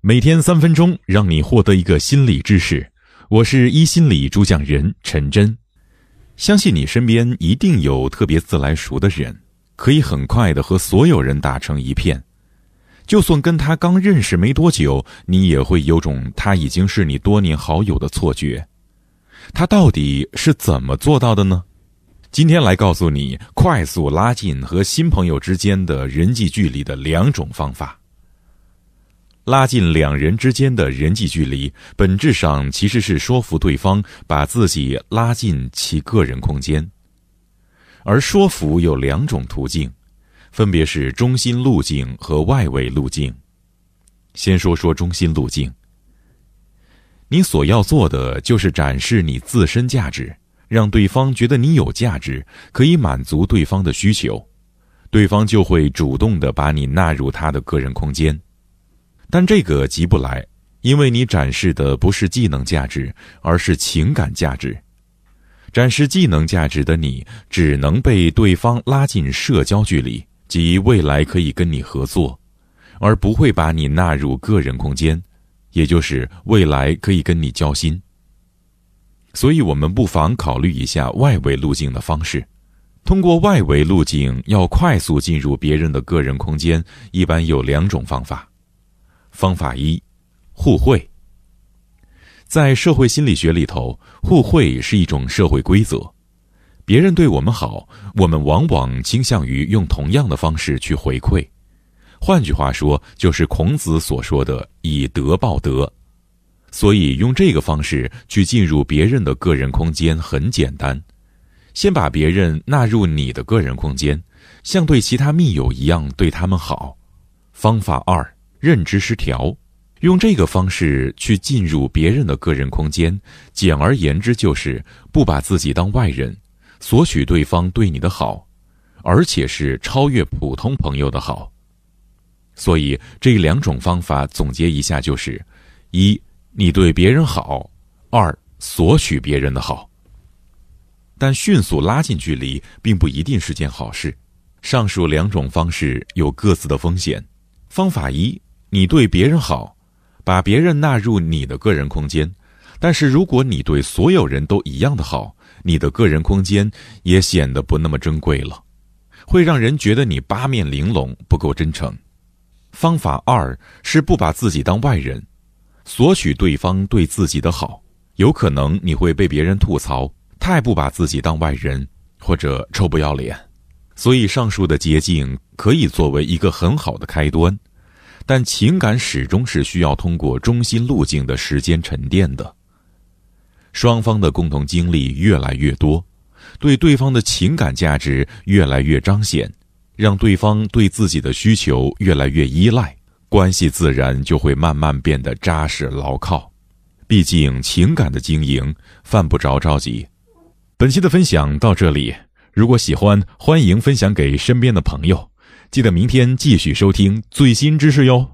每天三分钟，让你获得一个心理知识。我是一心理主讲人陈真。相信你身边一定有特别自来熟的人，可以很快的和所有人打成一片。就算跟他刚认识没多久，你也会有种他已经是你多年好友的错觉。他到底是怎么做到的呢？今天来告诉你，快速拉近和新朋友之间的人际距离的两种方法。拉近两人之间的人际距离，本质上其实是说服对方把自己拉进其个人空间。而说服有两种途径，分别是中心路径和外围路径。先说说中心路径，你所要做的就是展示你自身价值，让对方觉得你有价值，可以满足对方的需求，对方就会主动的把你纳入他的个人空间。但这个急不来，因为你展示的不是技能价值，而是情感价值。展示技能价值的你，只能被对方拉进社交距离，即未来可以跟你合作，而不会把你纳入个人空间，也就是未来可以跟你交心。所以，我们不妨考虑一下外围路径的方式。通过外围路径要快速进入别人的个人空间，一般有两种方法。方法一，互惠。在社会心理学里头，互惠是一种社会规则。别人对我们好，我们往往倾向于用同样的方式去回馈。换句话说，就是孔子所说的“以德报德”。所以，用这个方式去进入别人的个人空间很简单：先把别人纳入你的个人空间，像对其他密友一样对他们好。方法二。认知失调，用这个方式去进入别人的个人空间，简而言之就是不把自己当外人，索取对方对你的好，而且是超越普通朋友的好。所以这两种方法总结一下就是：一，你对别人好；二，索取别人的好。但迅速拉近距离并不一定是件好事。上述两种方式有各自的风险。方法一。你对别人好，把别人纳入你的个人空间，但是如果你对所有人都一样的好，你的个人空间也显得不那么珍贵了，会让人觉得你八面玲珑，不够真诚。方法二是不把自己当外人，索取对方对自己的好，有可能你会被别人吐槽太不把自己当外人，或者臭不要脸。所以上述的捷径可以作为一个很好的开端。但情感始终是需要通过中心路径的时间沉淀的。双方的共同经历越来越多，对对方的情感价值越来越彰显，让对方对自己的需求越来越依赖，关系自然就会慢慢变得扎实牢靠。毕竟情感的经营犯不着着急。本期的分享到这里，如果喜欢，欢迎分享给身边的朋友。记得明天继续收听最新知识哟。